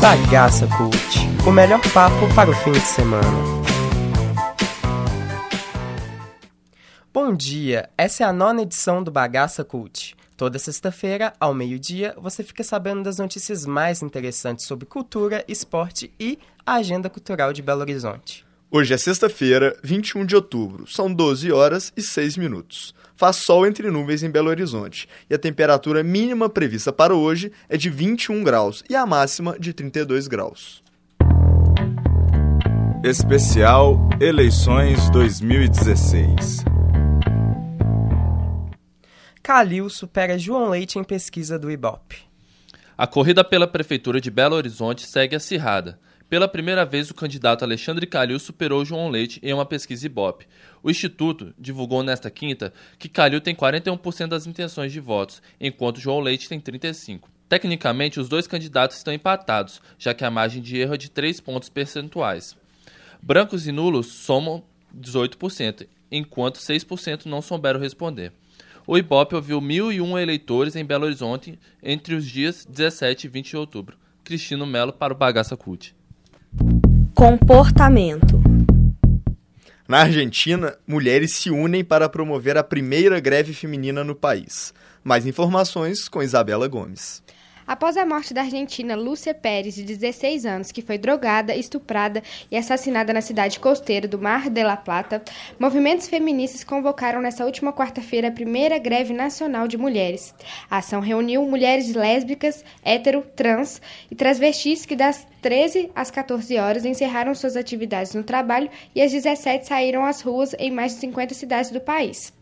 Bagaça Cult, o melhor papo para o fim de semana. Bom dia, essa é a nona edição do Bagaça Cult. Toda sexta-feira, ao meio-dia, você fica sabendo das notícias mais interessantes sobre cultura, esporte e a agenda cultural de Belo Horizonte. Hoje é sexta-feira, 21 de outubro. São 12 horas e 6 minutos. Faz sol entre nuvens em Belo Horizonte e a temperatura mínima prevista para hoje é de 21 graus e a máxima de 32 graus. Especial Eleições 2016 Calil supera João Leite em pesquisa do Ibope. A corrida pela Prefeitura de Belo Horizonte segue acirrada. Pela primeira vez, o candidato Alexandre Calil superou João Leite em uma pesquisa Ibope. O Instituto divulgou nesta quinta que Calil tem 41% das intenções de votos, enquanto João Leite tem 35%. Tecnicamente, os dois candidatos estão empatados, já que a margem de erro é de 3 pontos percentuais. Brancos e nulos somam 18%, enquanto 6% não souberam responder. O Ibope ouviu 1.001 eleitores em Belo Horizonte entre os dias 17 e 20 de outubro. Cristino Melo para o Bagaça Cult. Comportamento. Na Argentina, mulheres se unem para promover a primeira greve feminina no país. Mais informações com Isabela Gomes. Após a morte da argentina Lúcia Pérez, de 16 anos, que foi drogada, estuprada e assassinada na cidade costeira do Mar de la Plata, movimentos feministas convocaram nesta última quarta-feira a primeira greve nacional de mulheres. A ação reuniu mulheres lésbicas, hétero, trans e transvestis que das 13 às 14 horas encerraram suas atividades no trabalho e às 17 saíram às ruas em mais de 50 cidades do país.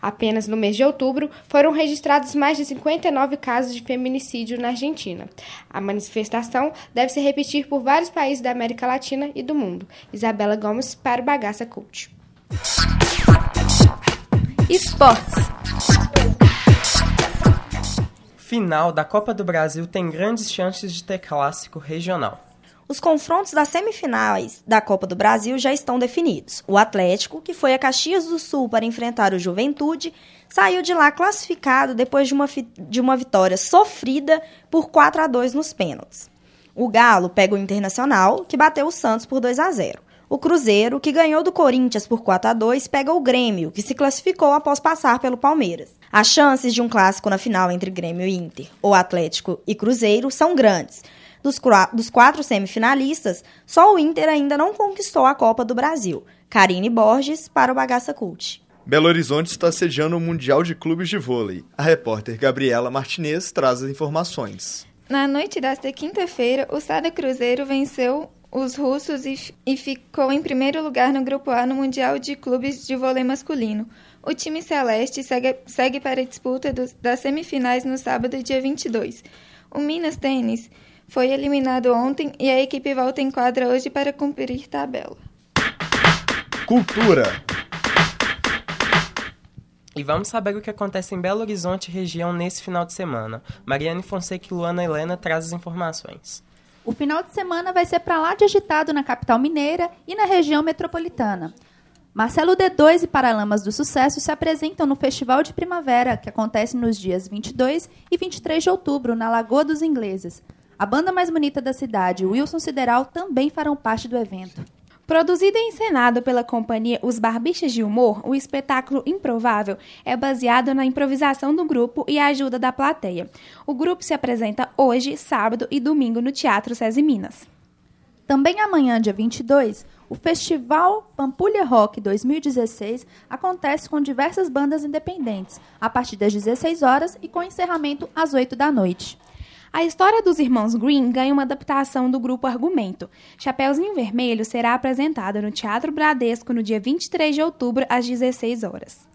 Apenas no mês de outubro foram registrados mais de 59 casos de feminicídio na Argentina. A manifestação deve se repetir por vários países da América Latina e do mundo. Isabela Gomes para o Bagaça Cult. Esportes. Final da Copa do Brasil tem grandes chances de ter clássico regional. Os confrontos das semifinais da Copa do Brasil já estão definidos. O Atlético, que foi a Caxias do Sul para enfrentar o Juventude, saiu de lá classificado depois de uma, de uma vitória sofrida por 4 a 2 nos pênaltis. O Galo pega o Internacional, que bateu o Santos por 2 a 0. O Cruzeiro, que ganhou do Corinthians por 4 a 2, pega o Grêmio, que se classificou após passar pelo Palmeiras. As chances de um clássico na final entre Grêmio e Inter, ou Atlético e Cruzeiro, são grandes. Dos, dos quatro semifinalistas, só o Inter ainda não conquistou a Copa do Brasil. Karine Borges para o Bagaça Cult. Belo Horizonte está sediando o Mundial de Clubes de Vôlei. A repórter Gabriela Martinez traz as informações. Na noite desta quinta-feira, o Sada Cruzeiro venceu os russos e, e, ficou em primeiro lugar no Grupo A no Mundial de Clubes de Vôlei Masculino. O time celeste segue, segue para a disputa dos, das semifinais no sábado, dia 22. O Minas Tênis foi eliminado ontem e a equipe volta em quadra hoje para cumprir tabela. Cultura. E vamos saber o que acontece em Belo Horizonte região nesse final de semana. Mariane Fonseca e Luana Helena trazem as informações. O final de semana vai ser para lá de agitado na capital mineira e na região metropolitana. Marcelo D2 e Paralamas do Sucesso se apresentam no Festival de Primavera, que acontece nos dias 22 e 23 de outubro, na Lagoa dos Ingleses. A banda mais bonita da cidade, Wilson Sideral, também farão parte do evento. Produzido e encenado pela companhia Os Barbixas de Humor, o espetáculo Improvável é baseado na improvisação do grupo e a ajuda da plateia. O grupo se apresenta hoje, sábado e domingo no Teatro SESI Minas. Também amanhã, dia 22, o Festival Pampulha Rock 2016 acontece com diversas bandas independentes, a partir das 16 horas e com encerramento às 8 da noite. A história dos irmãos Green ganha uma adaptação do grupo Argumento. Chapeuzinho Vermelho será apresentado no Teatro Bradesco no dia 23 de outubro, às 16 horas.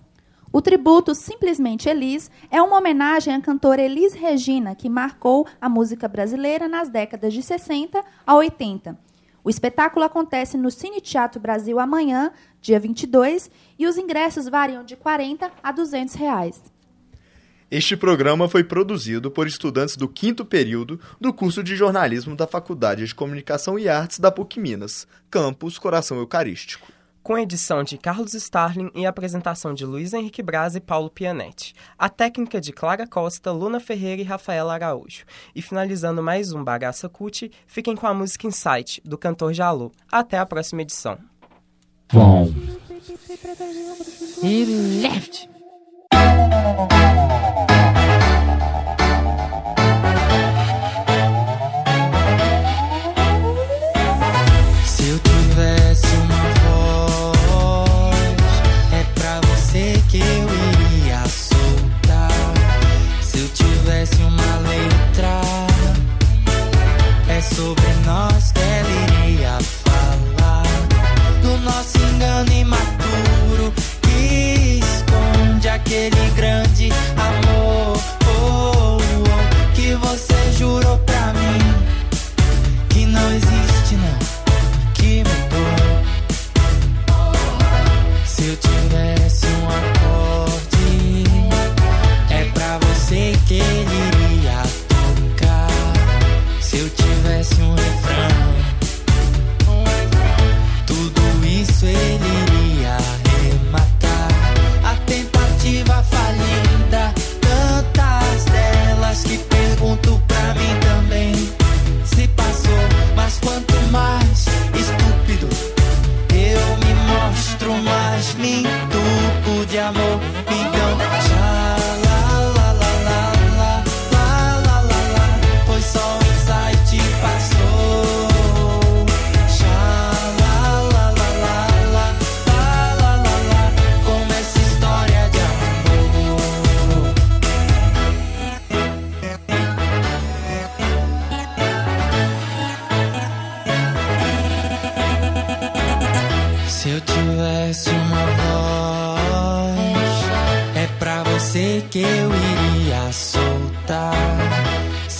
O tributo Simplesmente Elis é uma homenagem à cantora Elis Regina, que marcou a música brasileira nas décadas de 60 a 80. O espetáculo acontece no Cine Teatro Brasil amanhã, dia 22, e os ingressos variam de 40 a 200 reais. Este programa foi produzido por estudantes do quinto período do curso de jornalismo da Faculdade de Comunicação e Artes da PUC Minas, campus Coração Eucarístico. Com edição de Carlos Starling e apresentação de Luiz Henrique Braz e Paulo Pianetti. A técnica de Clara Costa, Luna Ferreira e Rafaela Araújo. E finalizando mais um Bagaça cut, fiquem com a música Insight, do cantor Jalu. Até a próxima edição. Bom. E left.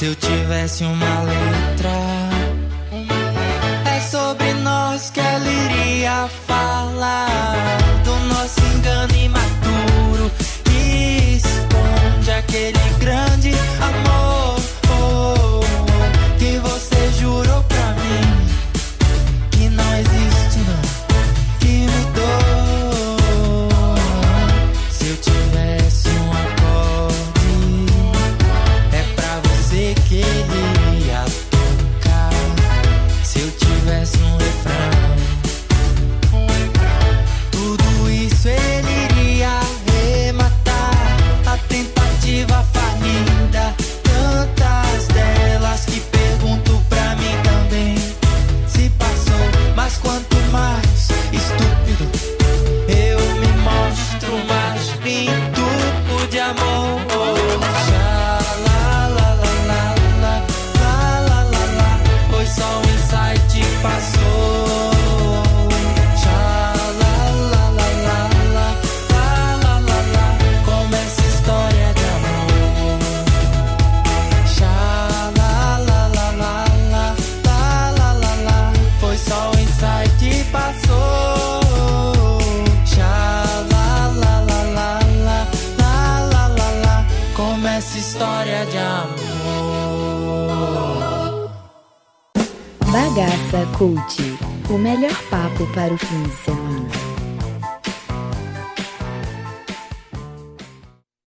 Se eu tivesse uma letra, é sobre nós que ela iria falar. história de amor. Bagaça Cult o melhor papo para o fim